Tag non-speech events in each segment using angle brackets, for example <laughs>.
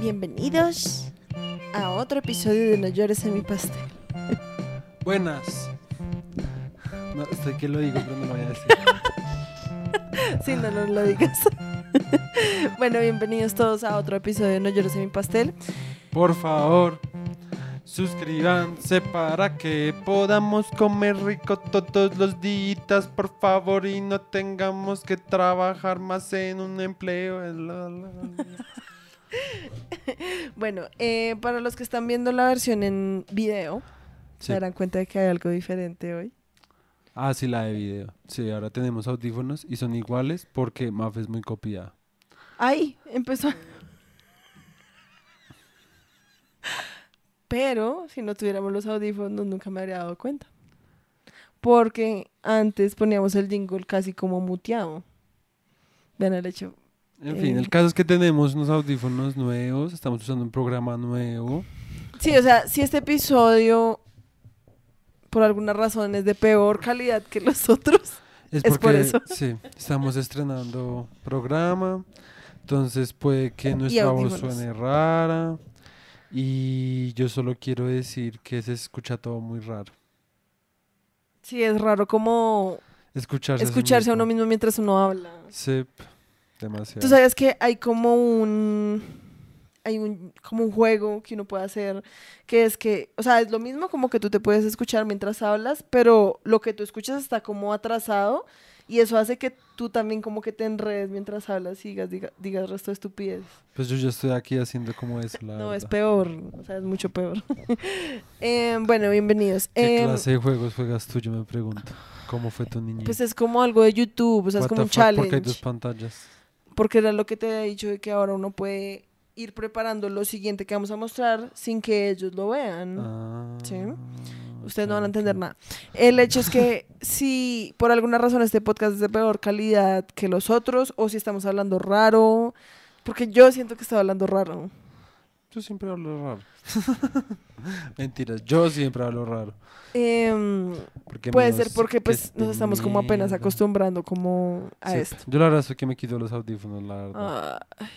Bienvenidos a otro episodio de No llores en mi pastel. Buenas. No, estoy que lo digo, pero no lo voy a decir. <laughs> Si no, no lo digas. <laughs> bueno, bienvenidos todos a otro episodio de No llores en mi pastel. Por favor, suscríbanse para que podamos comer rico todos los días, por favor, y no tengamos que trabajar más en un empleo. <laughs> Bueno, eh, para los que están viendo la versión en video, Sí. se darán cuenta de que hay algo diferente hoy. Ah, sí, la de video. Sí, ahora tenemos audífonos y son iguales porque Maf es muy copiada. ¡Ay! Empezó. Pero si no tuviéramos los audífonos nunca me habría dado cuenta. Porque antes poníamos el jingle casi como muteado. Vean el hecho. En fin, Eh. el caso es que tenemos unos audífonos nuevos, estamos usando un programa nuevo. Sí, o sea, si este episodio por alguna razón es de peor calidad que los otros. Es, <laughs> Es por porque, eso. Sí, estamos estrenando programa, entonces puede que nuestra voz suene rara. Y yo solo quiero decir que se escucha todo muy raro. Sí, es raro como Escucharse, escucharse a uno mismo mientras uno habla. Sí, demasiado. Tú sabes que hay como un hay un como un juego que uno puede hacer que es que, o sea, es lo mismo como que tú te puedes escuchar mientras hablas, pero lo que tú escuchas está como atrasado y eso hace que tú también como que te enredes mientras hablas y digas diga- digas resto de estupidez. Pues yo ya estoy aquí haciendo como eso, la No, es verdad. peor, o sea, es mucho peor. <laughs> Em, bueno, bienvenidos. ¿Qué Em, clase de juegos juegas tú? Yo me pregunto. ¿Cómo fue tu niñez? pues es como algo de YouTube, o sea, es como un challenge. Porque hay dos pantallas. Porque era lo que te he dicho de que ahora uno puede ir preparando lo siguiente que vamos a mostrar sin que ellos lo vean. Ah, Sí. Ustedes no van a entender nada. El hecho es que <laughs> si por alguna razón este podcast es de peor calidad que los otros o si estamos hablando raro, porque yo siento que estaba hablando raro. Yo siempre hablo raro. <laughs> Mentiras, yo siempre hablo raro. Em, puede ser porque que pues este nos estamos como apenas acostumbrando como a Sí, esto. Yo la verdad es que me quito los audífonos, la verdad. Ay,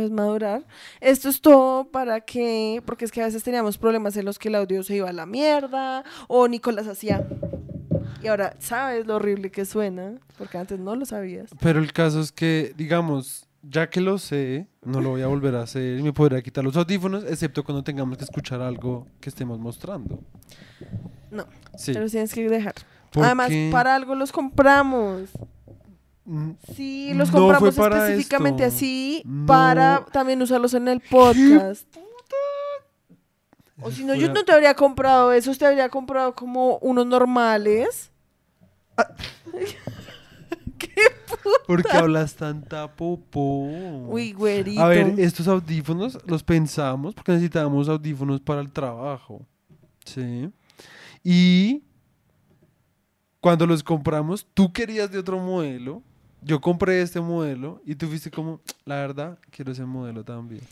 pues madurar. Esto es todo para que, porque es que a veces teníamos problemas en los que el audio se iba a la mierda o Nicolás hacía. Y ahora sabes lo horrible que suena, porque antes no lo sabías. Pero el caso es que, digamos, ya que lo sé, no lo voy a volver a hacer y me podría quitar los audífonos, excepto cuando tengamos que escuchar algo que estemos mostrando. No, Sí. los tienes que dejar. Además, porque, para algo los compramos. Mm, Sí, los No fue compramos específicamente esto. así No. para también usarlos en el podcast. O si no, yo no te habría comprado esos, te habría comprado como unos normales. <laughs> ¿Por qué hablas tanta popó? Uy, güerito. A ver, estos audífonos los pensamos porque necesitábamos audífonos para el trabajo. Sí. Y cuando los compramos, tú querías de otro modelo. Yo compré este modelo y tú fuiste como, la verdad, quiero ese modelo también.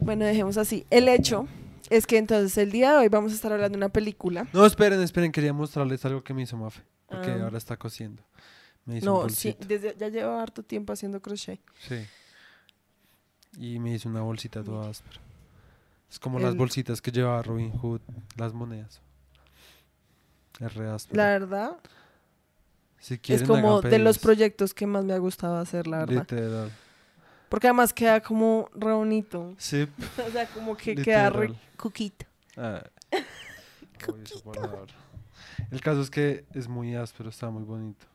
Bueno, dejemos así. El hecho es que entonces el día de hoy vamos a estar hablando de una película. No, esperen, esperen, quería mostrarles algo que me hizo Mafe. Porque Ah. ahora está cosiendo. Me hizo un No, sí, desde, ya llevo harto tiempo haciendo crochet. Sí. Y me hizo una bolsita toda áspera. Es como las bolsitas que llevaba Robin Hood, las monedas. Es re áspero. La verdad, Si es como de los proyectos que más me ha gustado hacer, la verdad. Literal. Porque además queda como re bonito. Sí. <laughs> O sea, como que queda re cuquito. Ah. <laughs> El caso es que es muy áspero, está muy bonito.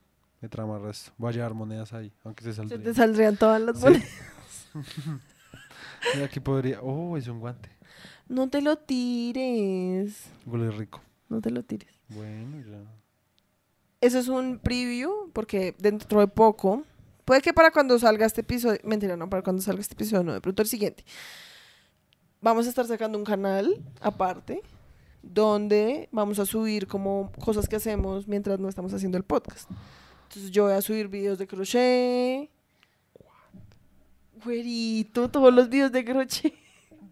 Me trama el resto. Voy a llevar monedas ahí, aunque se Se saldría. te saldrían todas las Sí. monedas. <laughs> Mira, Aquí podría. Oh, es un guante. No te lo tires. Huele rico. No te lo tires. Bueno, ya. Eso es un preview, porque dentro de poco, puede que para cuando salga este episodio, mentira, no, para cuando salga este episodio, no, de pronto el siguiente, vamos a estar sacando un canal aparte, donde vamos a subir como cosas que hacemos mientras no estamos haciendo el podcast. Entonces yo voy a subir videos de crochet. Güerito, todos los videos de crochet.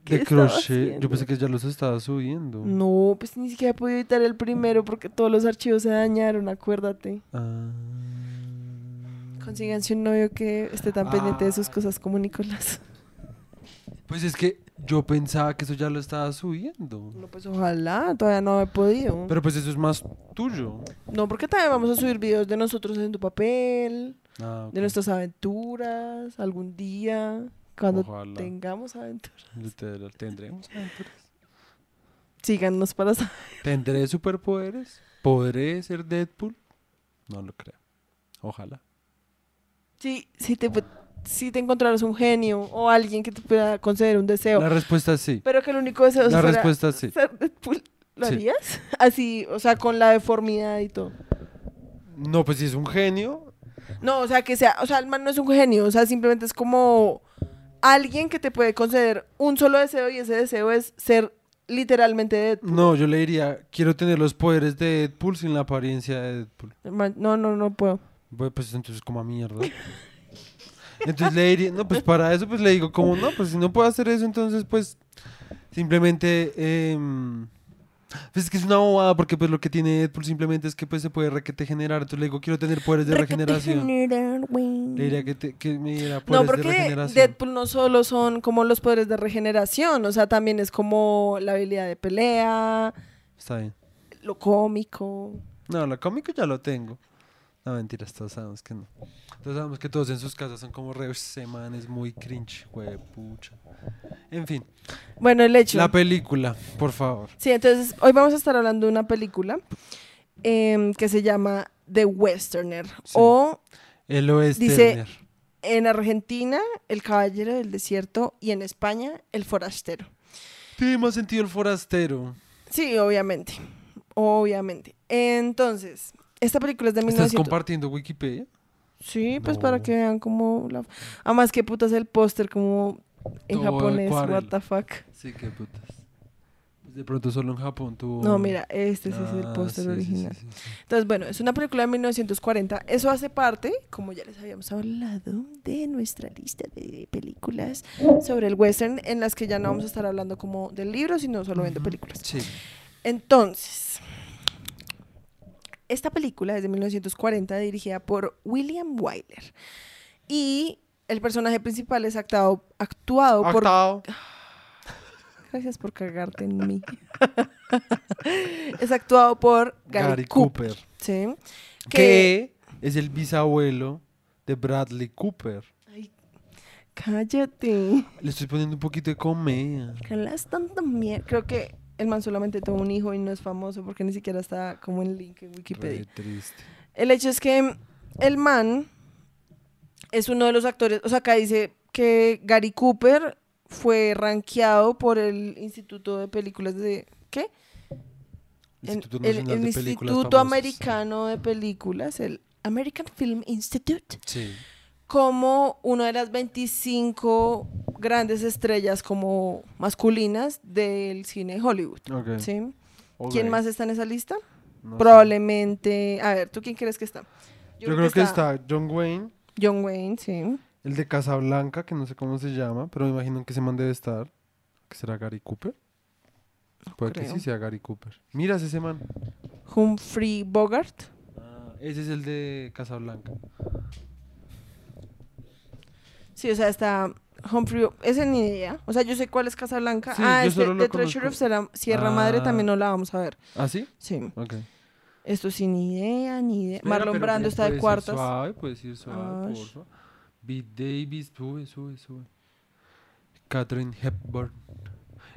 ¿Qué De crochet. Yo pensé que ya los estaba subiendo. No, pues ni siquiera he podido editar el primero porque todos los archivos se dañaron, acuérdate. Ah, Consíganse un novio que esté tan pendiente de sus Ah. cosas como Nicolás. Pues es que yo pensaba que eso ya lo estaba subiendo. No, pues ojalá, todavía no he podido. Pero pues eso es más tuyo. no, porque también vamos a subir videos de nosotros haciendo papel, Ah, de nuestras aventuras, algún día, cuando Ojalá. tengamos aventuras. Literal, ¿Tendremos aventuras? Síganos para saber. ¿Tendré superpoderes? ¿Podré ser Deadpool? No lo creo. Ojalá. Sí, si te, si te encontraras un genio o alguien que te pueda conceder un deseo, La respuesta es sí. pero que el único deseo La respuesta es sí. ser Deadpool, ¿lo Sí. harías? Así, o sea, con la deformidad y todo. No, pues si es un genio. No, o sea, que sea, o sea, el man no es un genio, o sea, simplemente es como alguien que te puede conceder un solo deseo y ese deseo es ser literalmente Deadpool. No, yo le diría, quiero tener los poderes de Deadpool sin la apariencia de Deadpool. No, no, no puedo. Bueno, pues entonces como a mierda. Entonces le diría, no, pues para eso pues le digo, como no, pues si no puedo hacer eso, entonces pues simplemente... em, pues es que es una bobada porque pues lo que tiene Deadpool simplemente es que pues se puede requete generar. Entonces le digo, quiero tener poderes de regeneración. Le diría que, te- que me diera No, de porque regeneración. Deadpool no solo son como los poderes de regeneración, o sea, también es como la habilidad de pelea, Está bien. lo cómico. No, lo cómico ya lo tengo. No, mentiras, todos sabemos que no. Todos sabemos que todos en sus casas son como re muy cringe, pucha. En fin, Bueno, el hecho. la película, por favor. Sí, entonces hoy vamos a estar hablando de una película em, que se llama The Westerner Sí. o El oeste. Dice- en Argentina El Caballero del Desierto y en España El Forastero. Tiene más sentido el forastero. Sí, obviamente, obviamente. Entonces, esta película es de ¿Estás 1900. compartiendo Wikipedia? Sí, pues No. para que vean como la... Además, que putas el póster como en Todo de japonés, what the fuck. Sí, qué putas. Pues De pronto solo en Japón tuvo... No, mira, este sí es el Ah, póster sí, original. sí, sí. Entonces, bueno, es una película de 1940. Eso hace parte, como ya les habíamos hablado, de nuestra lista de películas sobre el western, en las que ya no vamos a estar hablando como del libro, sino solo viendo Ujú. películas. Sí. Entonces, esta película es de 1940, dirigida por William Wyler. Y el personaje principal es actuado, actuado por... <sighs> Gracias por cagarte en mí. <laughs> es actuado por Gary, Gary Cooper. Cooper. ¿sí? Que es el bisabuelo de Bradley Cooper. Ay, cállate. Le estoy poniendo un poquito de comedia. Que las tanta mierda. Creo que el man solamente tuvo un hijo y no es famoso porque ni siquiera está como en link en Wikipedia. Re triste. El hecho es que el man es uno de los actores, o sea, acá dice que Gary Cooper fue rankeado por el Instituto de Películas de... ¿Qué? Instituto el el de Películas Instituto Famosas. Americano de Películas, el American Film Institute, Sí. Como una de las 25 grandes estrellas como masculinas del cine de Hollywood. ¿Quién más está en esa lista? No sé. Probablemente. A ver, ¿tú quién crees que está? Yo, creo que está John Wayne, John Wayne, sí. el de Casablanca, que no sé cómo se llama, pero me imagino que ese man debe estar. ¿Que será Gary Cooper? Puede que sí sea Gary Cooper. Miras ese man. Humphrey Bogart. Ah, ese es el de Casablanca. Sí, o sea, está Humphrey. Ese ni idea. O sea, yo sé cuál es Casablanca. Sí, ah, yo este solo lo de Treasure of conozco. Sierra, Sierra Madre Ah. también no la vamos a ver. ¿Ah, sí? Sí. Ok. Esto sí, ni idea, ni idea. Espera, Marlon pero Brando puedes está de ir cuartas. Suave, puedes ir suave, porfa. Beat Davis, sube, sube, sube. Catherine Hepburn.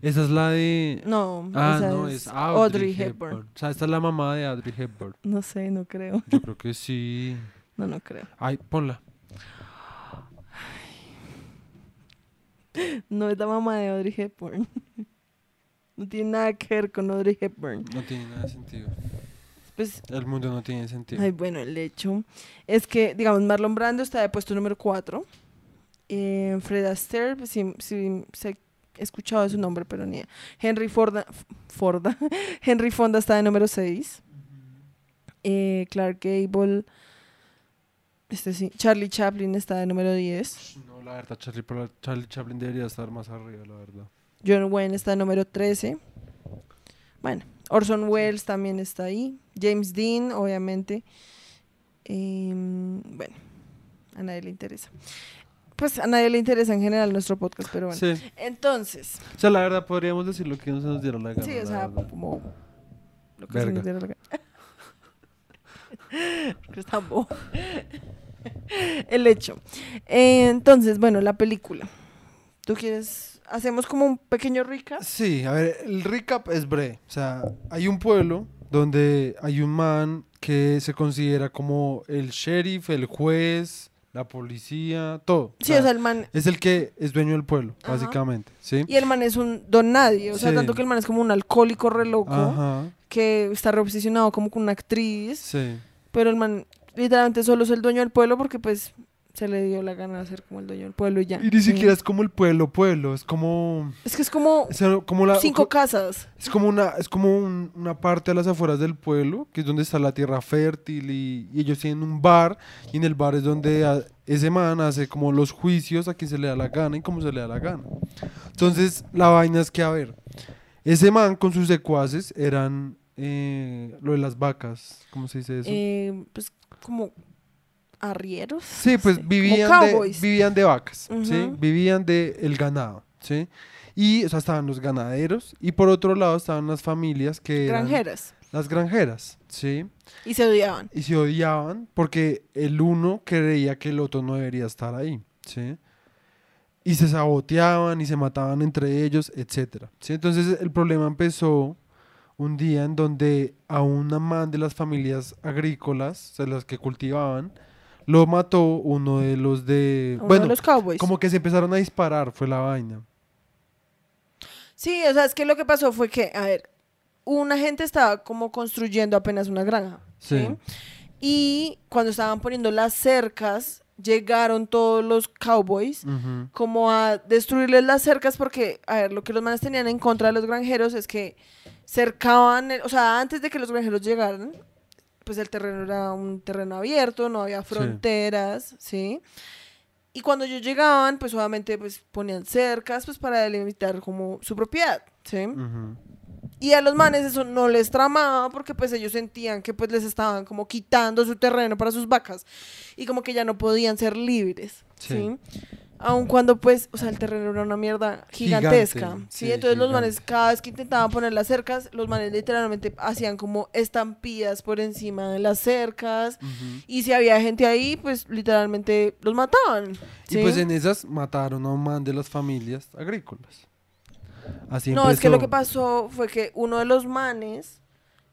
Esa es la de. No, Ah, esa no, es Audrey, Audrey Hepburn. Hepburn. O sea, esta es la mamá de Audrey Hepburn. No sé, no creo. Yo creo que sí. No, no creo. Ay, ponla. No es la mamá de Audrey Hepburn. <laughs> No tiene nada que ver con Audrey Hepburn. No tiene nada de sentido. Pues El mundo no tiene sentido. Ay, bueno, el hecho es que, digamos, Marlon Brando está de puesto número 4. Eh, Fred Astaire, pues, sí, sí, sí he escuchado de su nombre, pero ni. Henry Forda, Forda <laughs> Henry Fonda está de número 6. Eh, Clark Gable, este sí, Charlie Chaplin está de número 10. No, la verdad, Charlie, Charlie Chaplin debería estar más arriba, la verdad. John Wayne está número 13. Bueno, Orson Welles también está ahí. James Dean, obviamente. Em, bueno, a nadie le interesa. Pues a nadie le interesa en general nuestro podcast, pero bueno. Sí. Entonces, O sea, la verdad podríamos decir lo que no se nos diera la gana. sí, o sea, como lo que se Verga. nos diera la gana. <laughs> Que es tan bobo. <laughs> El hecho. Eh, entonces, bueno, la película. ¿Tú quieres? Hacemos como un pequeño recap. Sí, a ver, el recap es breve. O sea, hay un pueblo donde hay un man que se considera como el sheriff, el juez, la policía, todo. Sí, o sea, el man. es el que es dueño del pueblo, Ajá. básicamente, ¿sí? Y el man es un don nadie. O sea, Sí. tanto que el man es como un alcohólico re loco. Ajá, Que está re obsesionado como con una actriz. sí. Pero el man literalmente solo es el dueño del pueblo porque pues se le dio la gana de ser como el dueño del pueblo y ya. Y ni siquiera es como el pueblo, pueblo, es como... Es que es como o sea, como la, cinco co- casas. Es como una, es como un- una parte a las afueras del pueblo, que es donde está la tierra fértil y, y ellos tienen un bar y en el bar es donde a- ese man hace como los juicios a quien se le da la gana y como se le da la gana. Entonces la vaina es que, a ver, ese man con sus secuaces eran eh, lo de las vacas, ¿cómo se dice eso? eh, pues como arrieros. Sí, pues sí, vivían, de, vivían de vacas, ¿sí? Vivían de el ganado, ¿sí? Y, o sea, estaban los ganaderos y por otro lado estaban las familias que eran Granjeras. las granjeras, ¿sí? Y se odiaban. Y se odiaban porque el uno creía que el otro no debería estar ahí, ¿sí? Y se saboteaban y se mataban entre ellos, etcétera, ¿sí? Entonces el problema empezó un día en donde a una man de las familias agrícolas, o sea, las que cultivaban, lo mató uno de los de... Uno bueno, de los cowboys. como que se empezaron a disparar, fue la vaina. Sí, o sea, es que lo que pasó fue que, a ver, una gente estaba como construyendo apenas una granja. ¿sí? Sí. Y cuando estaban poniendo las cercas, llegaron todos los cowboys como a destruirles las cercas porque, a ver, lo que los manes tenían en contra de los granjeros es que cercaban, el- o sea, antes de que los granjeros llegaran, pues el terreno era un terreno abierto, no había fronteras, ¿sí? Y cuando ellos llegaban, pues obviamente pues ponían cercas pues para delimitar como su propiedad, ¿sí? Y a los manes eso no les tramaba porque pues ellos sentían que pues les estaban como quitando su terreno para sus vacas y como que ya no podían ser libres, ¿sí? Sí. Aun cuando pues, o sea, el terreno era una mierda gigantesca, Gigante, ¿sí? sí, Entonces los manes cada vez que intentaban poner las cercas, los manes literalmente hacían como estampillas por encima de las cercas y si había gente ahí, pues literalmente los mataban, ¿sí? Y pues en esas mataron a un man de las familias agrícolas. Así No, es que lo que pasó fue que uno de los manes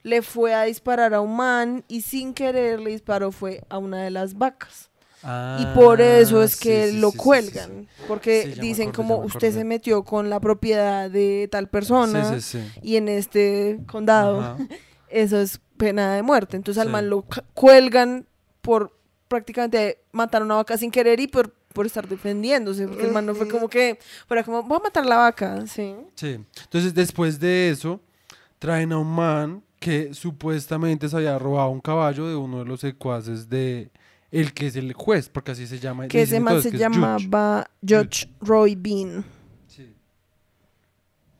le fue a disparar a un man y sin querer le disparó fue a una de las vacas. y por eso es Ah, que sí, lo sí, cuelgan. Porque Sí, dicen acordé, como usted se metió con la propiedad de tal persona Sí, sí, sí. y en este condado Ajá. <laughs> eso es pena de muerte. Entonces al man lo cuelgan por prácticamente matar a una vaca sin querer y por, por estar defendiéndose. Porque el man no fue como que fuera como, voy a matar la vaca, sí. Sí. Entonces, después de eso, traen a un man que supuestamente se había robado un caballo de uno de los secuaces de el que es el juez, porque así se llama. que ese man todos se que llamaba Judge Roy Bean. Sí.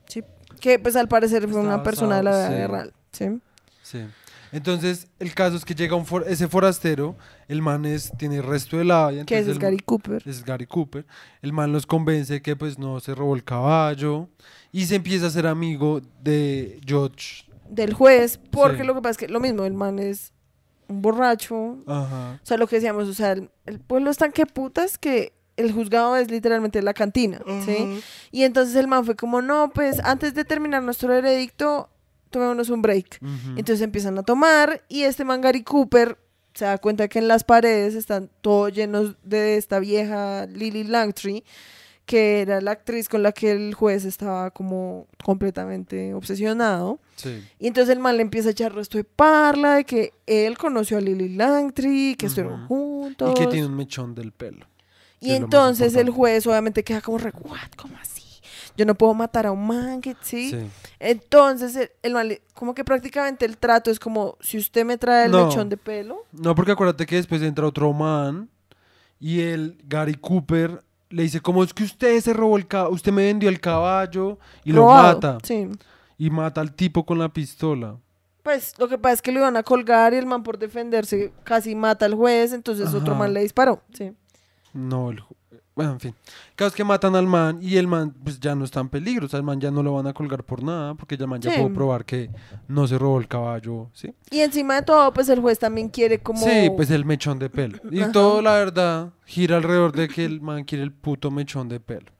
Sí. Que pues al parecer fue Está una persona de la vida sí. real. Sí. Sí. Entonces, el caso es que llega un for- ese forastero, el man es, tiene el resto de la. Que es el- Gary Cooper. es Gary Cooper. El man los convence que pues no se robó el caballo y se empieza a ser amigo de George. Del juez. Porque Sí. lo que pasa es que lo mismo, el man es un borracho. Ajá. O sea, lo que decíamos, o sea, el, el pueblo es tan que putas que el juzgado es literalmente la cantina, ¿sí? Y entonces el man fue como, no, pues antes de terminar nuestro veredicto, tomémonos un break. Entonces empiezan a tomar y este man Gary Cooper se da cuenta que en las paredes están todos llenos de esta vieja Lily Langtry, que era la actriz con la que el juez estaba como completamente obsesionado. Sí. Y entonces el man le empieza a echar resto de parla de que él conoció a Lily Langtry, que estuvieron juntos. Y que tiene un mechón del pelo. Y entonces el juez obviamente queda como, re, "What? ¿Cómo así? Yo no puedo matar a un man, que ¿sí? Sí. Entonces el, el man como que prácticamente el trato es como, si usted me trae el No. mechón de pelo, No, porque acuérdate que después entra otro man y el Gary Cooper le dice, como es que usted se robó el caballo, usted me vendió el caballo y robado". lo mata. Sí. Y mata al tipo con la pistola. Pues lo que pasa es que lo iban a colgar y el man por defenderse casi mata al juez, entonces otro man le disparó, sí. No, el bueno, en fin. Cada vez que matan al man y el man pues ya no está en peligro, o sea, el man ya no lo van a colgar por nada, porque ya el man ya Sí. pudo probar que no se robó el caballo, ¿sí? Y encima de todo, pues el juez también quiere como... Sí, pues el mechón de pelo. Y Ajá. todo, la verdad, gira alrededor de que el man quiere el puto mechón de pelo.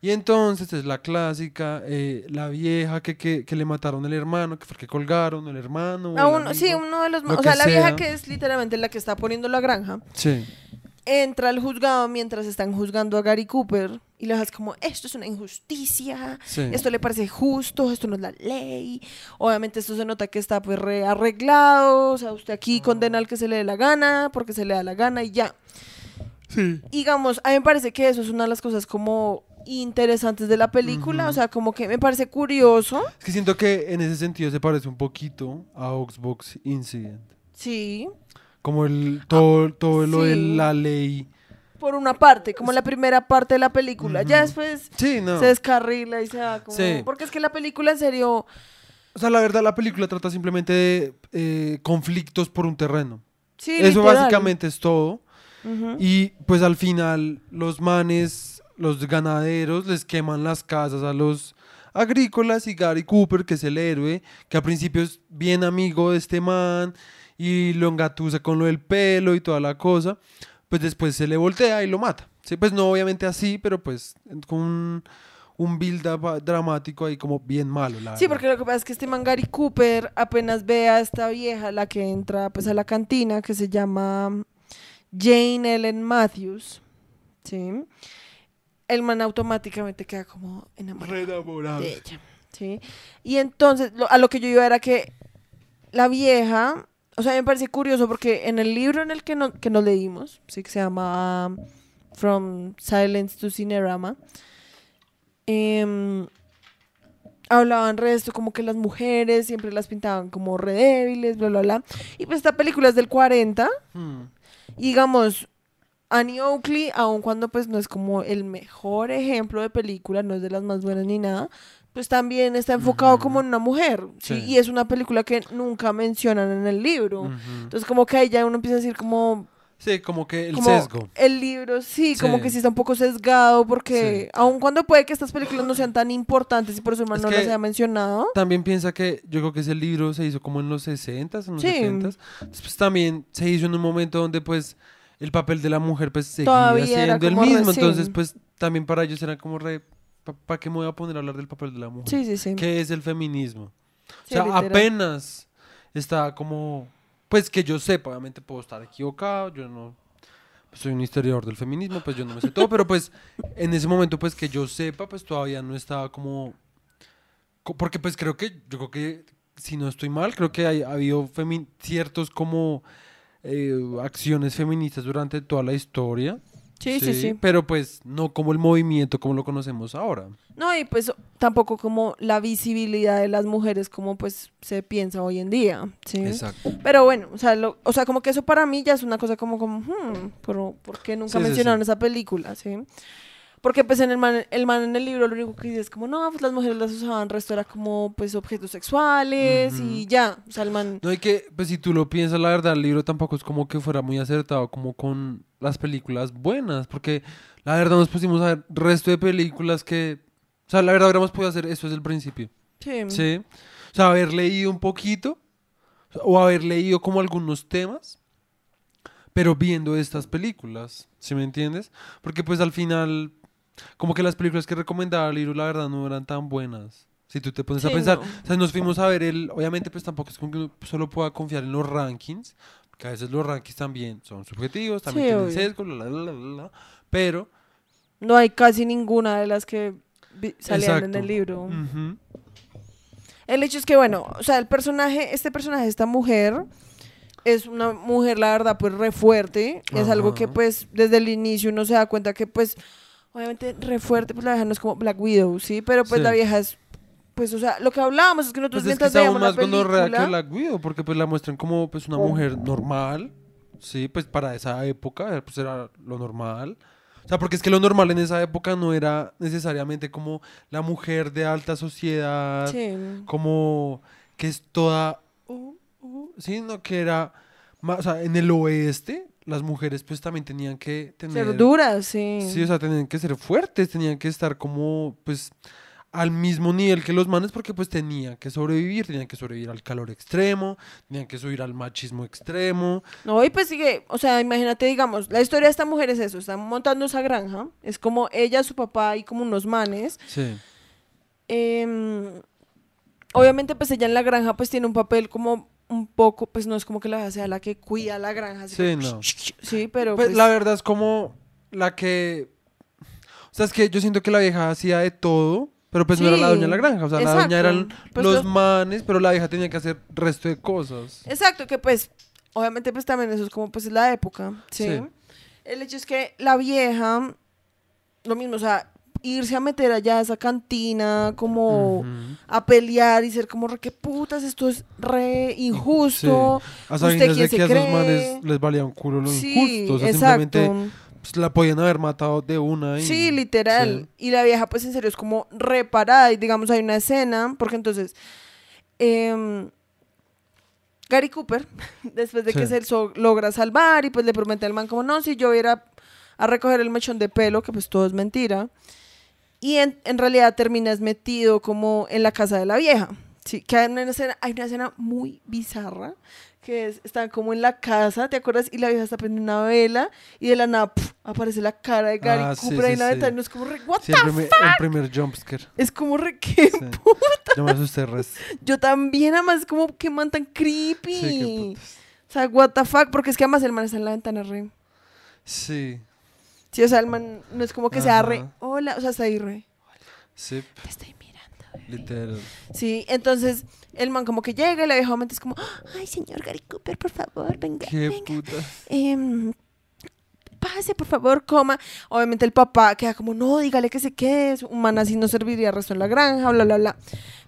Y entonces es la clásica, eh, la vieja que, que, que le mataron el hermano, que fue el que colgaron, el hermano. el uno, sí, uno de los... lo O sea, la vieja que es literalmente la que está poniendo la granja, Sí. Entra al juzgado mientras están juzgando a Gary Cooper y le das como, esto es una injusticia, Sí. esto le parece justo, esto no es la ley. Obviamente esto se nota que está pues re arreglado, o sea, usted aquí condena al que se le dé la gana, porque se le da la gana y ya. Sí. digamos, a mí me parece que eso es una de las cosas como interesantes de la película, o sea, como que me parece curioso. Es que siento que en ese sentido se parece un poquito a Oxbox Incident. Sí, Como el todo, todo lo de la ley. por una parte, como la primera parte de la película. Ya después Sí, no. se descarrila y se va como... Sí. Porque es que la película en serio... O sea, la verdad, la película trata simplemente de eh, conflictos por un terreno. Sí, Eso literal. básicamente es todo. Y pues al final los manes, los ganaderos, les queman las casas a los agrícolas y Gary Cooper, que es el héroe, que al principio es bien amigo de este man y lo engatusa con lo del pelo y toda la cosa, pues después se le voltea y lo mata. Sí, pues no obviamente así, pero pues con un, un build-up dramático ahí como bien malo. La Sí, verdad. porque lo que pasa es que este man Gary Cooper apenas ve a esta vieja, la que entra pues a la cantina, que se llama Jane Ellen Matthews, ¿sí? El man automáticamente queda como enamorado. de ella, ¿sí? Y entonces, lo- a lo que yo iba era que la vieja, o sea, me parece curioso porque en el libro en el que, no, que nos leímos, sí, que se llama um, From Silence to Cinerama, em, hablaban re de esto, como que las mujeres siempre las pintaban como re débiles, bla, bla, bla. Y pues esta película es del 40, Hmm. y digamos, Annie Oakley, aun cuando pues no es como el mejor ejemplo de película, no es de las más buenas ni nada, pues también está enfocado como en una mujer, ¿sí? Sí. Y es una película que nunca mencionan en el libro. Entonces como que ahí ya uno empieza a decir como... Sí, como que el como sesgo. El libro sí, como que sí está un poco sesgado porque Sí. aun cuando puede que estas películas no sean tan importantes y por eso Es no las haya mencionado. También piensa que yo creo que ese libro se hizo como en los 60s, en los Sí. 70s. Pues también se hizo en un momento donde pues el papel de la mujer pues seguía Todavía siendo el re- mismo. Entonces pues también para ellos era como re... ¿Para qué me voy a poner a hablar del papel de la mujer? Sí, sí, sí. ¿Qué es el feminismo? Sí, o sea, literal. apenas está como... Pues que yo sepa, obviamente puedo estar equivocado, yo no... soy un historiador del feminismo, pues yo no me sé todo, pero pues en ese momento pues que yo sepa, pues todavía no estaba como... co- Porque pues creo que, yo creo que, si no estoy mal, creo que hay, ha habido ciertos como eh, acciones feministas durante toda la historia. Sí, sí, sí. Pero pues no como el movimiento como lo conocemos ahora. No, y pues tampoco como la visibilidad de las mujeres como pues se piensa hoy en día, ¿sí? Exacto. Pero bueno, o sea, lo- o sea, como que eso para mí ya es una cosa como, como hmm, pero ¿por qué nunca Sí, mencionaron esa película, sí? Porque pues en el man, el man en el libro lo único que dice es como, no, pues las mujeres las usaban, resto era como pues objetos sexuales y ya, o sea, el man... No hay que, pues si tú lo piensas, la verdad, el libro tampoco es como que fuera muy acertado como con las películas buenas, porque la verdad nos pusimos a ver resto de películas que, o sea, la verdad hubiéramos podido hacer eso desde el principio, Sí. ¿sí? O sea, haber leído un poquito, o haber leído como algunos temas, pero viendo estas películas, ¿sí me entiendes? Porque pues al final, como que las películas que recomendaba el libro, la verdad, no eran tan buenas. Si tú te pones a pensar, no. o sea, nos fuimos a ver el, obviamente pues tampoco es como que uno solo pueda confiar en los rankings, porque a veces los rankings también son subjetivos, también Sí, tienen sesgo, la, la, la, pero... No hay casi ninguna de las que salían en el libro. El hecho es que, bueno, o sea, el personaje, este personaje, esta mujer, es una mujer, la verdad, pues re fuerte. Es algo que, pues, desde el inicio uno se da cuenta que, pues, obviamente, re fuerte, pues la vieja no es como Black Widow, ¿sí? Pero, pues, Sí. la vieja es, pues, o sea, lo que hablábamos es que nosotros Pues es que mientras está aún veíamos la más que película... Black Widow, porque pues la muestran como pues una mujer normal, sí, pues para esa época, pues era lo normal. O sea, porque es que lo normal en esa época no era necesariamente como la mujer de alta sociedad, Sí. como que es toda, uh, uh, sino que era, más, o sea, en el oeste, las mujeres pues también tenían que tener... Ser duras, sí. Sí, o sea, tenían que ser fuertes, tenían que estar como, pues, al mismo nivel que los manes porque pues tenían que sobrevivir, tenían que sobrevivir al calor extremo, tenían que subir al machismo extremo. No, y pues sigue, o sea, imagínate, digamos, la historia de esta mujer es eso, están montando esa granja, es como ella, su papá y como unos manes. Sí. Em, obviamente, pues ella en la granja pues tiene un papel como un poco, pues no es como que la sea la que cuida la granja. Sí, como, no. Sí, pero Pues, pues, la verdad es como la que... O sea, es que yo siento que la vieja hacía de todo, pero pues no era la dueña de la granja. O sea, la dueña eran. Pues los los- manes, pero la vieja tenía que hacer resto de cosas. Exacto, que pues, obviamente pues también eso es como pues la época, ¿sí? Sí. El hecho es que la vieja, lo mismo, o sea, irse a meter allá a esa cantina, como a pelear y ser como, re, qué putas, esto es re injusto. A ¿Usted sabiendas quién de se que a esos manes les valía un culo lo Sí, injusto. O sea, exacto. simplemente pues, la podían haber matado de una. Y, Sí, literal. Y la vieja, pues en serio, es como reparada. Y digamos, hay una escena, porque entonces. em, Gary Cooper, <laughs> después de que Sí. se logra salvar y pues le promete al man como, no, si yo iba a recoger el mechón de pelo, que pues todo es mentira. Y en, en realidad terminas metido como en la casa de la vieja. Sí, que hay una escena, hay una escena muy bizarra, que es, están como en la casa, ¿te acuerdas? Y la vieja está prendiendo una vela y de la nada ¡puf! aparece la cara de Gary Ah, Cooper ahí sí, en la ventana. y no es como, re, what the el primer, el primer jumpscare. es como re que Sí. Yo me asusté res. yo también además como que man tan creepy. Sí, qué putas. o sea, what the fuck, porque es que además el man está en la ventana re. Sí, Sí, o sea, el man no es como que sea re, hola, o sea, está ahí re. sí, Te estoy mirando. literal. Sí, entonces el man como que llega y la vieja obviamente es como, ay, señor Gary Cooper, por favor, venga, Qué venga. puta. em, pase, por favor, coma. Obviamente el papá queda como, no, dígale que se quede. Un man así no serviría resto en la granja, bla, bla, bla.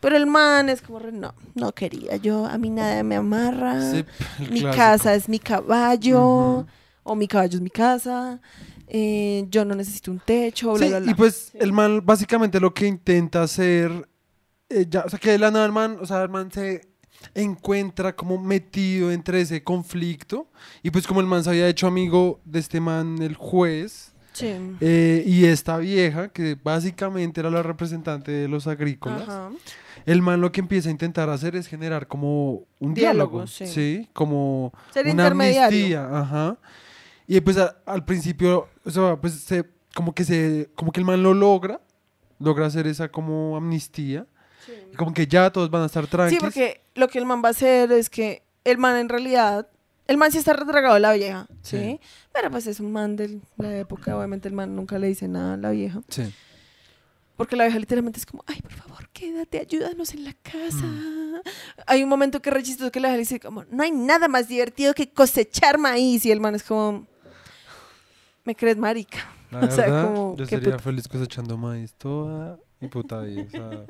Pero el man es como, re, no, no quería. Yo, a mí nada me amarra. Sí, mi clásico. casa es mi caballo. O mi caballo es mi casa. Eh, yo no necesito un techo, bla, Sí, bla, bla. y pues el man básicamente lo que intenta hacer, eh, ya, o sea, que de la nada el man, o sea, el man se encuentra como metido entre ese conflicto y pues como el man se había hecho amigo de este man, el juez, Sí. eh, y esta vieja, que básicamente era la representante de los agrícolas, Ajá. el man lo que empieza a intentar hacer es generar como un diálogo, Diálogo, sí. sí. como Ser una amnistía, ajá. Y pues a- al principio, o sea, pues se, como que se, como que el man lo logra, logra hacer esa como amnistía, y como que ya todos van a estar Sí, tranquilos. porque lo que el man va a hacer es que el man en realidad, el man sí está retragado de la vieja, ¿sí? Sí. Pero pues es un man de la época, obviamente el man nunca le dice nada a la vieja. Sí. Porque la vieja literalmente es como, ay, por favor, quédate, ayúdanos en la casa. Mm. Hay un momento que es re chistoso que la vieja le dice como, no hay nada más divertido que cosechar maíz. Y el man es como, ¿me crees marica? La <laughs> O sea, como, yo sería puta. feliz cosechando maíz toda mi puta. O sea,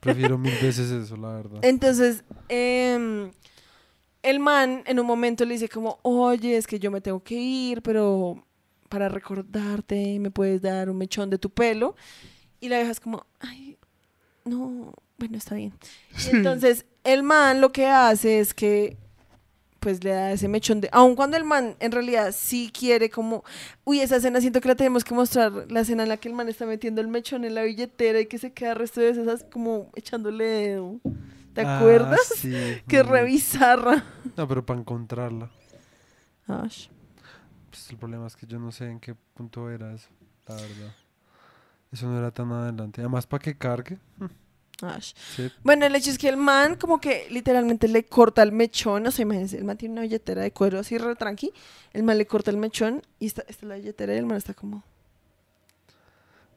prefiero mil veces eso, la verdad. Entonces, em, el man en un momento le dice como, oye, es que yo me tengo que ir, pero para recordarte me puedes dar un mechón de tu pelo. Y la vieja es como, ay, no, bueno, está bien. Y entonces el man lo que hace es que pues le da ese mechón de... Aun cuando el man en realidad sí quiere como... Uy, esa escena siento que la tenemos que mostrar. La escena en la que el man está metiendo el mechón en la billetera y que se queda el resto de veces así como echándole dedo. ¿Te Ah, acuerdas? sí. <laughs> Que es re bizarra. No, pero para encontrarla. Ash. Pues el problema es que yo no sé en qué punto era eso, la verdad. Eso no era tan adelante. Además, para que cargue. Ash. Sí. Bueno, el hecho es que el man como que literalmente le corta el mechón, o sea, imagínense, el man tiene una billetera de cuero así re tranqui, el man le corta el mechón y esta, esta es la billetera y el man está como...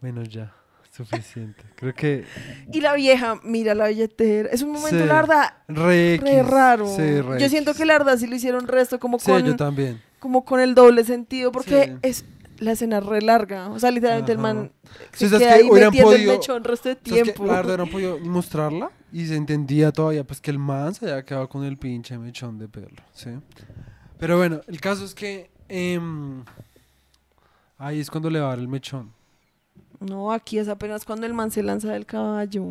Bueno, ya. Suficiente. Creo que Y la vieja mira la billetera. Es un momento, Sí. la verdad, re, re raro. Sí, re yo siento que la verdad sí lo hicieron resto como Sí, yo con, también. como con el doble sentido, porque es la escena re larga. O sea, literalmente el man se queda que ahí metiendo podido- el mechón resto de que tiempo. la verdad mostrarla y se entendía todavía pues que el man se había quedado con el pinche mechón de pelo, ¿sí? Pero bueno, el caso es que em, ahí es cuando le va a dar el mechón. No, aquí es apenas cuando el man se lanza del caballo.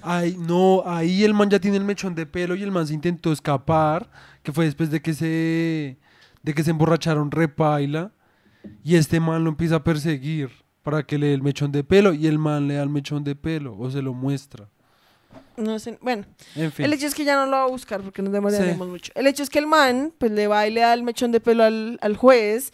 Ay, no, ahí el man ya tiene el mechón de pelo y el man se intentó escapar, que fue después de que se de que se emborracharon repaila y este man lo empieza a perseguir para que le dé el mechón de pelo y el man le da el mechón de pelo o se lo muestra. No sé, bueno, En fin. el hecho es que ya no lo va a buscar porque nos demoraremos mucho. El hecho es que el man, pues le va y le da el mechón de pelo al, al juez,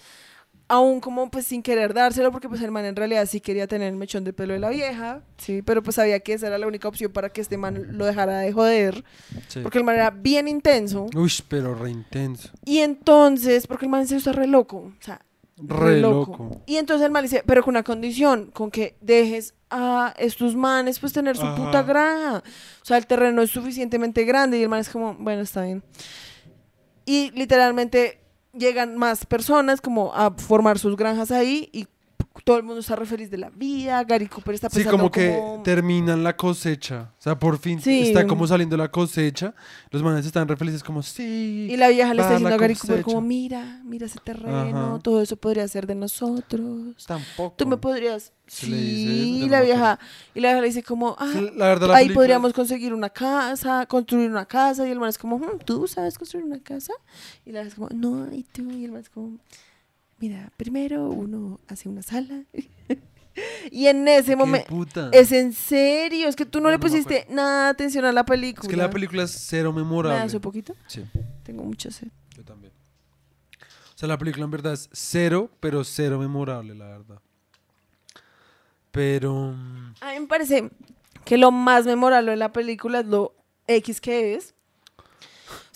aún como pues sin querer dárselo, porque pues el man en realidad sí quería tener el mechón de pelo de la vieja, sí, pero pues sabía que esa era la única opción para que este man lo dejara de joder, Sí. porque el man era bien intenso. Uy, pero re intenso. Y entonces, porque el man se está re loco, o sea, Re loco. Y entonces el man dice, pero con una condición, con que dejes a estos manes pues tener su Ajá. puta granja. O sea, el terreno es suficientemente grande y el man es como, bueno, está bien. Y literalmente llegan más personas como a formar sus granjas ahí y todo el mundo está re feliz de la vida. Gary Cooper está Sí, pensando como que terminan la cosecha. O sea, por fin Sí. está como saliendo la cosecha. Los manes están re felices como, sí. Y la vieja le está diciendo a Gary Cooper como, mira, mira ese terreno, Ajá. todo eso podría ser de nosotros. Tampoco. Tú me podrías... Dice Sí, y la vieja, y la vieja le dice como, ah, Sí, la verdad, la ahí película- podríamos conseguir una casa, construir una casa, y el man es como, "Hmm, ¿tú sabes construir una casa? Y la vieja es como, no, y tú, y el man es como, mira, primero uno hace una sala. <laughs> y en ese momento, es en serio, es que tú no No, le no me pusiste nada de atención a la película. Es que la película es cero ¿Me memorable. das un poquito? Sí, Tengo mucha sed. yo también. O sea, la película en verdad es cero, pero cero memorable, la verdad. Pero... mm, A mí me parece que lo más memorable de la película es lo X que es.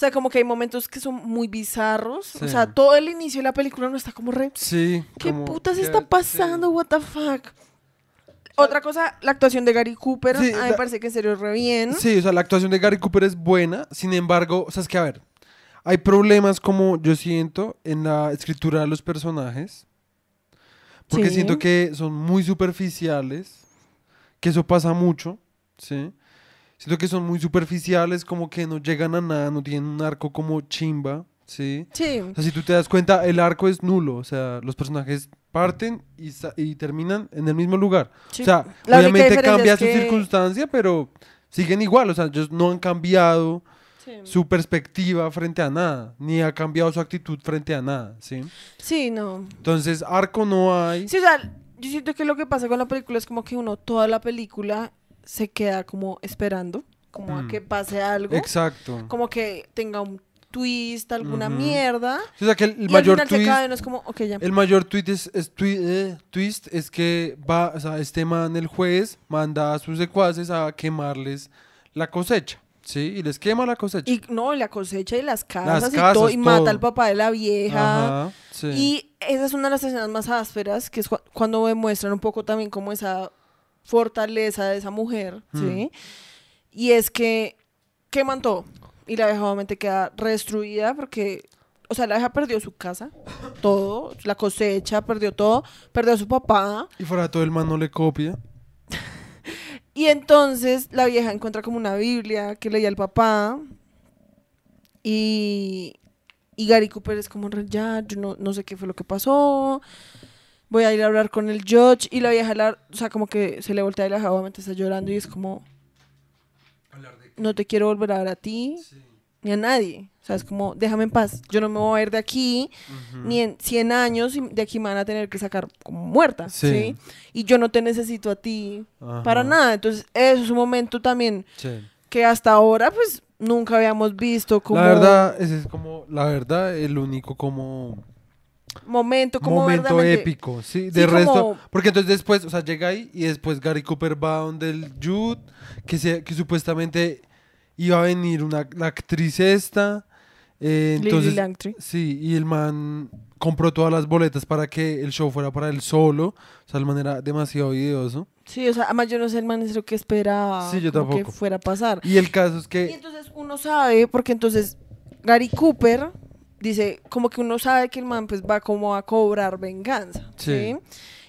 O sea, como que hay momentos que son muy bizarros. O Sí. sea, todo el inicio de la película no está como re... Sí. ¿Qué como putas que- está pasando? What the fuck? Otra cosa, la actuación de Gary Cooper. Sí, a mí me parece que en serio es re bien. Sí, o sea, la actuación de Gary Cooper es buena, sin embargo, o sea, es que a ver, hay problemas como yo siento en la escritura de los personajes, porque Sí. siento que son muy superficiales, que eso pasa mucho, ¿sí? Siento que son muy superficiales, como que no llegan a nada, no tienen un arco como chimba, ¿sí? Sí. O sea, si tú te das cuenta, el arco es nulo, o sea, los personajes parten y, y terminan en el mismo lugar. sí. O sea, La obviamente cambia es su circunstancia, pero siguen igual. O sea, ellos no han cambiado Sí. su perspectiva frente a nada, ni ha cambiado su actitud frente a nada, ¿sí? Sí, no. Entonces, arco no hay. Sí, o sea, yo siento que lo que pasa con la película es como que uno toda la película se queda como esperando, como a Mm. que pase algo, Exacto. como que tenga un twist, alguna mierda. O sea, que el, mayor twist, es como, ya. el mayor tweet es, es twi- eh, twist es que va, o sea, este man, el juez, manda a sus secuaces a quemarles la cosecha, ¿sí? Y les quema la cosecha. Y no, la cosecha y las casas, y casas, todo, y mata al papá de la vieja. Ajá, sí. Y esa es una de las escenas más ásperas, que es cu- cuando demuestran un poco también como esa fortaleza de esa mujer, ¿sí? Y es que queman todo. Y la vieja obviamente queda redestruida porque, o sea, la vieja perdió su casa, todo, la cosecha, perdió todo, perdió a su papá. Y fuera de todo el man no le copia. <laughs> Y entonces la vieja encuentra como una Biblia que leía el papá. Y, y Gary Cooper es como, ya, yo no, no sé qué fue lo que pasó. Voy a ir a hablar con el judge. Y la vieja, la- o sea, como que se le voltea y la vieja obviamente está llorando. Y es como, no te quiero volver a ver a ti ni a nadie. O sea, es como, déjame en paz. Yo no me voy a ir de aquí ni en 100 años y de aquí me van a tener que sacar como muerta. Sí. ¿sí? Y yo no te necesito a ti Ajá. para nada. Entonces, eso es un momento también Sí. que hasta ahora, pues, nunca habíamos visto como La verdad, ese es como, la verdad, el único como momento como momento verdaderamente- épico, sí, Sí, de resto, como- porque entonces después, o sea, llega ahí y después Gary Cooper va donde el Jude, que, se, que supuestamente iba a venir una, la actriz esta, eh, entonces, Langtry. sí, y el man compró todas las boletas para que el show fuera para él solo, o sea, de manera demasiado videoso, Sí, o sea, además yo no sé el man es lo que esperaba Sí, yo como que tampoco. fuera a pasar. y el caso es Y que, entonces uno sabe, porque entonces Gary Cooper dice, como que uno sabe que el man pues va como a cobrar venganza, ¿sí? Sí.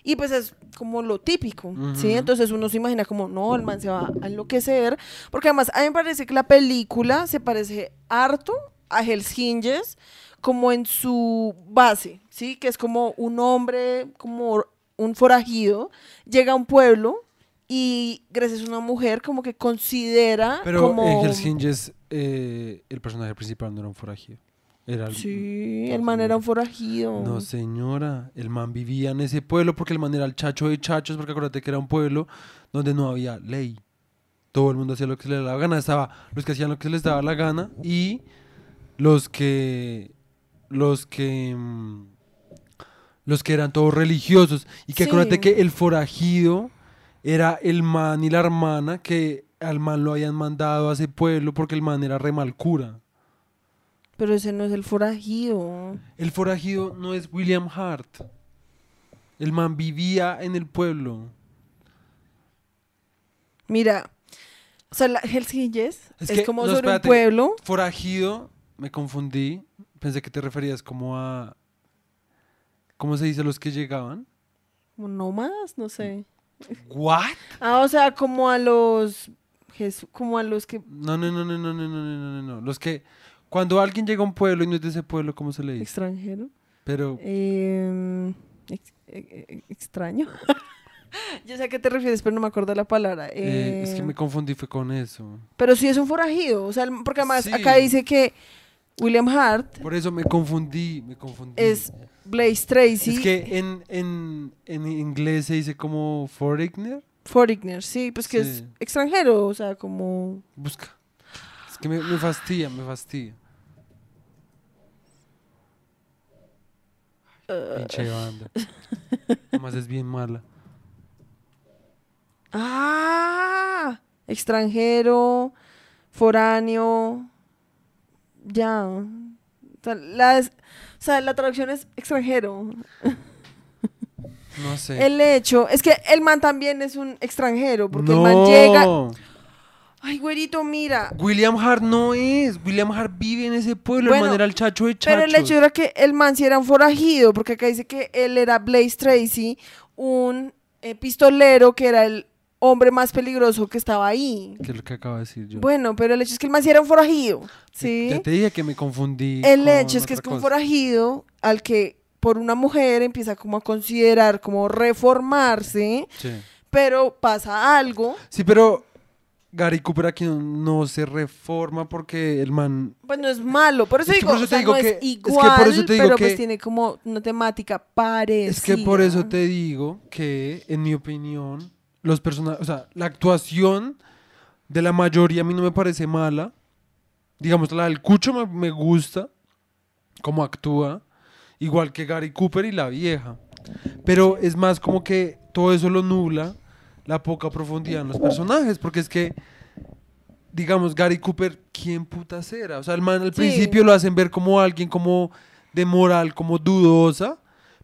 Y pues es como lo típico, ¿sí? Entonces uno se imagina como, no, el man se va a enloquecer, porque además a mí me parece que la película se parece harto a Hell's Hinges, como en su base, ¿sí? Que es como un hombre, como un forajido, llega a un pueblo y gracias a una mujer como que considera pero como... en Helsinki eh, el personaje principal no era un forajido. Era el- Sí, el man era un forajido. No, señora, el man vivía en ese pueblo porque el man era el chacho de chachos, porque acuérdate que era un pueblo donde no había ley. Todo el mundo hacía lo que se le daba la gana. Estaba los que hacían lo que se les daba la gana y los que. Los que. mm, Los que eran todos religiosos. Y que Sí. acuérdate que el forajido era el man y la hermana que al man lo habían mandado a ese pueblo porque el man era re mal cura. Pero ese no es el forajido. El forajido no es William Hart. El man vivía en el pueblo. Mira, o sea, la Angels Es es, que- como no, sobre espérate. un pueblo. Forajido, me confundí. Pensé que te referías como a. ¿Cómo se dice los que llegaban? No más, no sé. ¿What? Ah, o sea, como a los. Como a los que. No, no, no, no, no, no, no, no, no, no. Los que. Cuando alguien llega a un pueblo y no es de ese pueblo, ¿cómo se le dice? extranjero. Pero. Eh, ex- eh, eh, extraño. <laughs> Yo sé a qué te refieres, pero no me acuerdo la palabra. eh, es que Eh, me confundí, fue con eso. Pero sí es un forajido. O sea, porque además Sí. acá dice que William Hart Por eso me confundí, me confundí. es Blaze Tracy. Es que en, en, en inglés se dice como foreigner. Foreigner, sí, pues que es extranjero. O sea, como. Busca. Es que me, me fastidia, me fastidia. Pinche banda. <laughs> Además es bien mala. Ah, extranjero, foráneo. Ya. O sea, las- o sea, la traducción es extranjero. No sé. El hecho es que el man también es un extranjero, porque el man llega. Ay, güerito, mira. William Hart no es. William Hart vive en ese pueblo. el Bueno, man era el chacho de chachos. Pero el hecho era que el man sí era un forajido, porque acá dice que él era Blaze Tracy, un eh, pistolero que era el hombre más peligroso que estaba ahí. Que es lo que acabo de decir yo. Bueno, pero el hecho es que el man sí era un forajido, ¿sí? Ya te dije que me confundí. El con hecho es que es que un forajido al que por una mujer empieza como a considerar como reformarse, Sí. pero pasa algo, Sí, pero Gary Cooper aquí no, no se reforma porque el man pues no es malo. Por eso Es digo, por eso o sea, te digo no que- es es que igual, por eso te digo pero que- pues tiene como una temática parecida. Es que por eso te digo que, en mi opinión, los personajes, o sea, la actuación de la mayoría a mí no me parece mala. Digamos, la del Cucho me, me gusta, cómo actúa, igual que Gary Cooper y la vieja. Pero es más como que todo eso lo nubla la poca profundidad en los personajes, porque es que, digamos, Gary Cooper, ¿quién putas era? O sea, el man al Sí. principio lo hacen ver como alguien como de moral, como dudosa,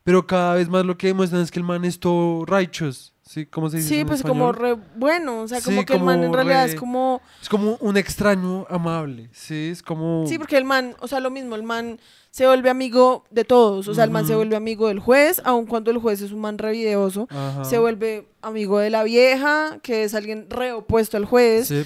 pero cada vez más lo que demuestran es que el man es todo righteous, ¿sí? ¿Cómo se dice? Sí, en pues español? como re bueno, o sea, como Sí, que el man en realidad re- es como... Es como un extraño amable, ¿sí? Es como... Sí, porque el man, o sea, lo mismo, el man se vuelve amigo de todos, o sea, el man se vuelve amigo del juez, aun cuando el juez es un man re videoso, Ajá. se vuelve amigo de la vieja, que es alguien re opuesto al juez, Sí,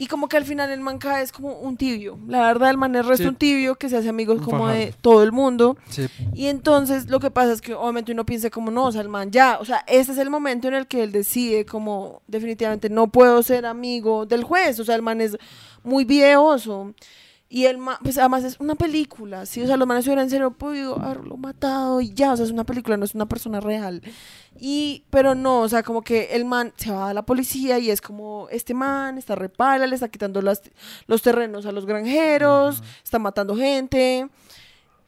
y como que al final el man cae es como un tibio, la verdad el man es resto Sí. un tibio que se hace amigos como de todo el mundo, sí. y entonces lo que pasa es que obviamente uno piensa como no, o sea, el man ya, o sea, este es el momento en el que él decide como definitivamente no puedo ser amigo del juez, o sea, el man es muy videoso. Y el man, pues además es una película, ¿sí? O sea, los manes hubieran serio podido haberlo matado y ya, o sea, es una película, no es una persona real. Y, pero no, o sea, como que el man se va a la policía y es como, este man está repala, le está quitando las, los terrenos a los granjeros, está matando gente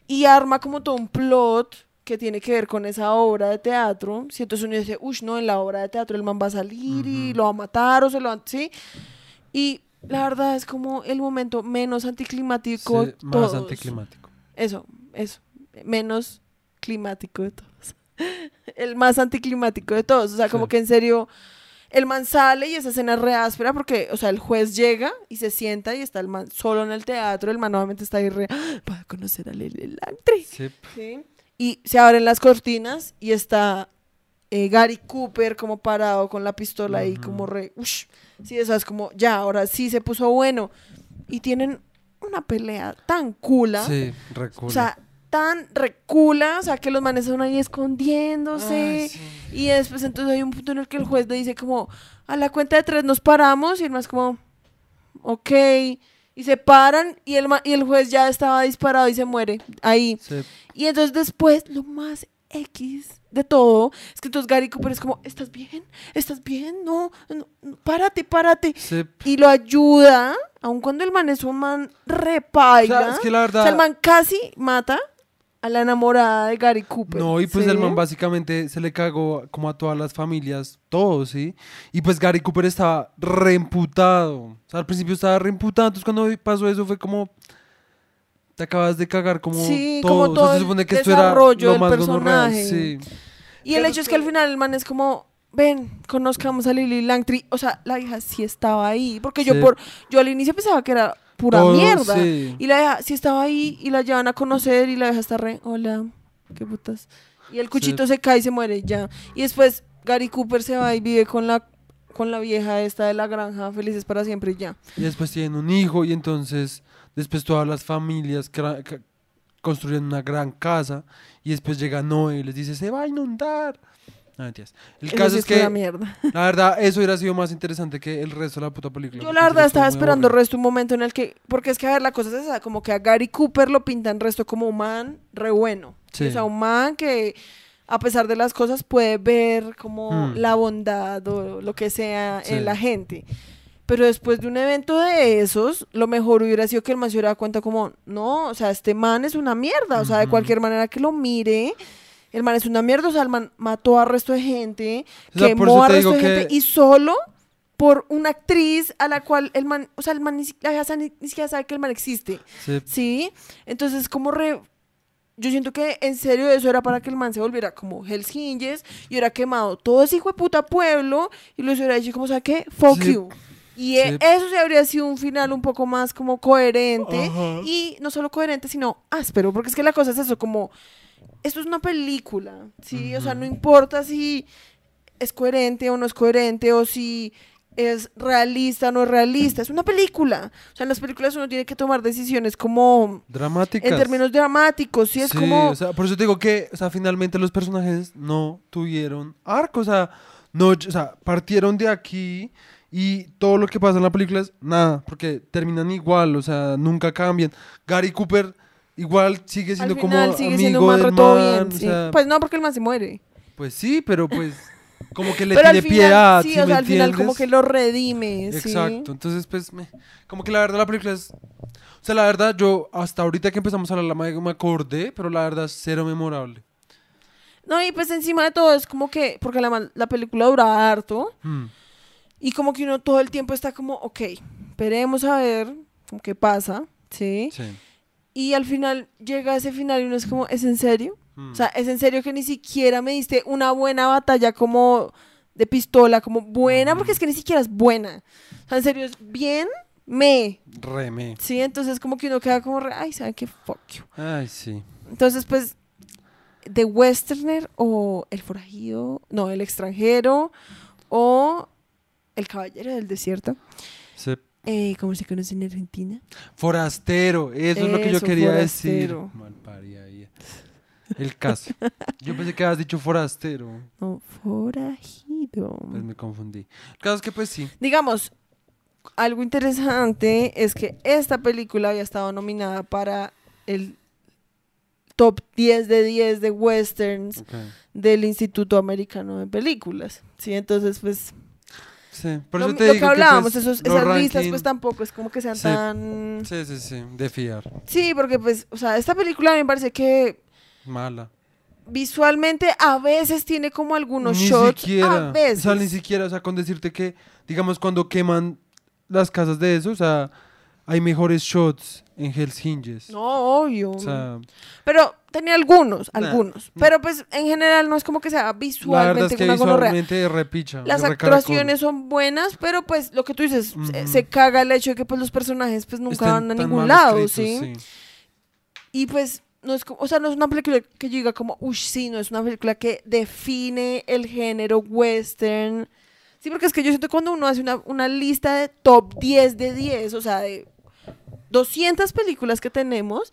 y arma como todo un plot que tiene que ver con esa obra de teatro. Si entonces uno dice, uff, no, en la obra de teatro el man va a salir y Ujú. lo va a matar o se lo va a... ¿Sí? Y la verdad es como el momento menos anticlimático Sí, de más todos. anticlimático. Eso, eso. Menos climático de todos. <laughs> el más anticlimático de todos. O sea, como que en serio, el man sale y esa escena es re áspera porque, o sea, el juez llega y se sienta y está el man solo en el teatro. El man nuevamente está ahí re. <gasps> Para conocer a Lele. Sí. Sí. Y se abren las cortinas y está eh, Gary Cooper como parado con la pistola ahí como re... Ush. Sí, eso es como, ya, ahora sí se puso bueno. Y tienen una pelea tan cula. Sí, recula. O sea, tan recula, o sea, que los manes son ahí escondiéndose. Ay, sí. Y después entonces hay un punto en el que el juez le dice como, a la cuenta de tres nos paramos y el más como, ok. Y se paran y el, y el juez ya estaba disparado y se muere ahí. Sí. Y entonces después, lo más X de todo, es que entonces Gary Cooper es como, ¿estás bien? ¿Estás bien? No, no, no, párate, párate. Sí. Y lo ayuda, aun cuando el man es un man repaila. O sea, es que la O verdad- sea, el man casi mata a la enamorada de Gary Cooper. No, y pues ¿sí? el man básicamente se le cagó como a todas las familias, todo, ¿sí? Y pues Gary Cooper estaba reimputado. O sea, al principio estaba reimputado, entonces cuando pasó eso fue como... Te acabas de cagar como Sí, todo. como O sea, todo se supone que esto era lo más personaje. Sí. Y el Pero hecho es que al final el man es como, ven, conozcamos a Lily Langtry. O sea, la hija sí estaba ahí. Porque yo Sí. por yo al inicio pensaba que era pura Todo, mierda. sí. Y la hija sí estaba ahí y la llevan a conocer y la hija está re, hola, qué putas. Y el cuchito se cae y se muere ya. Y después Gary Cooper se va y vive con la con la vieja esta de la granja, felices para siempre y ya. Y después tienen un hijo y entonces después todas las familias construyen una gran casa y después llega Noé y les dice, se va a inundar. No, mentiras. El Eso caso sí es que, mierda. <laughs> la verdad, eso hubiera sido más interesante que el resto de la puta película. Yo la verdad estaba esperando el resto un momento en el que, porque es que a ver, la cosa es esa, como que a Gary Cooper lo pintan resto como un man re bueno. Sí. O sea, un man que a pesar de las cosas puede ver como Hmm. la bondad o lo que sea Sí. en la gente. Pero después de un evento de esos, lo mejor hubiera sido que el man se hubiera dado cuenta como, no, o sea, este man es una mierda, o sea, de cualquier manera que lo mire, el man es una mierda, o sea, el man mató a resto de gente, O sea, por quemó a resto de gente y solo por una actriz a la cual el man, o sea, el man ni, siquiera sabe que el man existe, Sí. ¿sí? Entonces, como re... Yo siento que en serio eso era para que el man se volviera como Hells Hinges y hubiera quemado todo ese hijo de puta pueblo y lo hubiera dicho como, ¿sabes qué? Fuck Sí. you. Y Sí. eso se habría sido un final un poco más como coherente Ajá. y no solo coherente, sino áspero, porque es que la cosa es eso, como, esto es una película, ¿sí? O sea, no importa si es coherente o no es coherente o si es realista o no es realista, es una película. O sea, en las películas uno tiene que tomar decisiones como Dramáticas. en términos dramáticos, ¿sí? Es Sí, como... o sea, por eso te digo que, o sea, finalmente los personajes no tuvieron arco, o sea, no, o sea, partieron de aquí y todo lo que pasa en la película es nada, porque terminan igual, o sea, nunca cambian. Gary Cooper igual sigue al siendo final como sigue amigo siendo del man, bien, o sí. sea, Pues no, porque el man se muere. pues sí, pero pues como que le Pero al tiene piedad, sí, ¿sí o sea, al final como que lo redime, sí. Exacto, entonces pues me- como que la verdad la película es o sea, la verdad yo hasta ahorita que empezamos a hablar me, me acordé, pero la verdad es cero memorable. No, y pues encima de todo es como que, porque la película dura harto, Hmm. Y como que uno todo el tiempo está como, ok, esperemos a ver qué pasa, ¿sí? Sí. Y al final llega ese final y uno es como, ¿es en serio? Hmm. O sea, ¿es en serio que ni siquiera me diste una buena batalla como de pistola, como buena? Porque es que ni siquiera es buena. O sea, en serio es bien, me. Reme. Sí, entonces como que uno queda como, re, ay, ¿saben qué? Fuck you. Ay, sí. Entonces, pues, The Westerner o El Forajido, no, El Extranjero o El Caballero del Desierto, eh, como se conoce en Argentina. Forastero, eso, es lo que yo quería forastero. decir. Ahí. El caso. Yo pensé que habías dicho forastero. No, Forajido. Pues me confundí. El caso es que pues sí. Digamos, algo interesante es que esta película había estado nominada para el top 10 de 10 de westerns del Instituto Americano de Películas. Sí, entonces, pues, Sí, por lo, eso te lo digo que hablábamos, pues, esos, los esas listas, ranking- pues tampoco es como que sean Sí. tan... Sí, sí, sí, de fiar. Sí, porque pues, o sea, esta película a mí me parece que Mala. visualmente a veces tiene como algunos ni shots. siquiera. A veces. O sea, ni siquiera, o sea, con decirte que, digamos, cuando queman las casas de eso, o sea, hay mejores shots en Hell's Hinges. No, obvio. O sea, Pero tenía algunos, Nah, algunos. nah. Pero pues en general no es como que sea la visualmente verdad es que una visualmente repicha. Las actuaciones son buenas, pero pues lo que tú dices, se, caga el hecho de que pues los personajes pues nunca van a ningún lado, escritos, ¿sí? Y pues no es como, o sea, no es una película que yo diga como, uy, sí, no es una película que define el género western. Sí, porque es que yo siento que cuando uno hace una, una lista de top 10 de 10, o sea, de 200 películas que tenemos,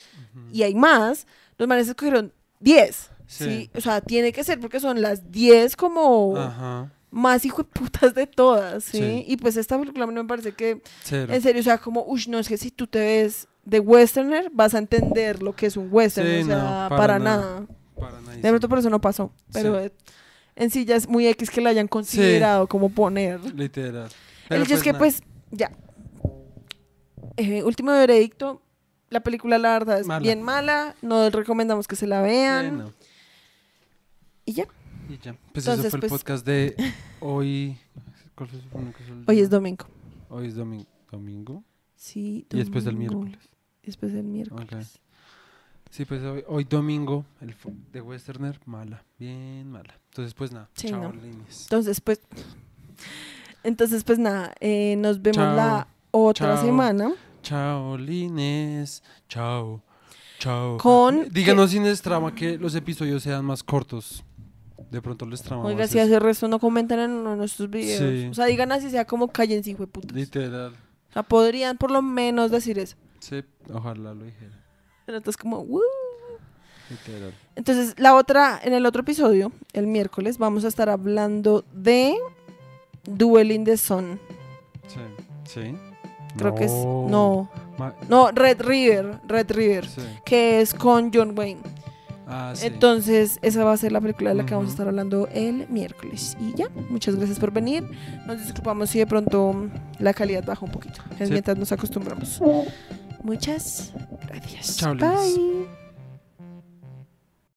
y hay más, los manes escogieron 10. Sí. Sí. O sea, tiene que ser porque son las 10 como Ajá. más hijo de putas de todas, ¿sí? Sí. Y pues esta película me parece que, Cero. en serio, o sea, como, uy, no, es que si tú te ves de westerner, vas a entender lo que es un western, Sí, o sea, no, para, para nada. Para. De pronto por eso no pasó, pero en sí ya es muy X que la hayan considerado como poner. Literal. El hecho es que, nada. pues, ya. Eh, último veredicto. La película, la verdad, es Mala. bien mala. No recomendamos que se la vean. No. Y ya. Y ya. Pues Entonces, eso fue el pues- podcast de hoy. ¿Cuál fue su- que es el Hoy es domingo. Hoy es domingo. domingo. Sí, Y después el domingo. miércoles. Después el miércoles. Sí, pues hoy, hoy domingo, el de Westerner, mala, bien mala. Entonces, pues nada, Sí, chao, no. Entonces, pues. Entonces, pues nada. eh, nos vemos Chao. la otra Chao. semana. Chao, Lines. Chao. Chao. Con. Díganos sin trama que los episodios sean más cortos. De pronto les trama Oiga, si hace resto no comentan en uno de nuestros videos. Sí. O sea, digan así sea como cállense, hijo de putas. Literal. O sea, podrían por lo menos decir eso. Sí, ojalá lo dijera. Pero entonces como, "Woo". Literal. Entonces, la otra, en el otro episodio, el miércoles, vamos a estar hablando de Dueling the Sun. Sí. ¿Sí? Creo que es. No. No. Ma- No, Red River. Red River. Sí. Que es con John Wayne. Ah, sí. Entonces, esa va a ser la película de la que vamos a estar hablando el miércoles. Y ya, muchas gracias por venir. Nos disculpamos si de pronto la calidad baja un poquito. Es Sí. mientras nos acostumbramos. Muchas gracias. Chao, Liz. Bye.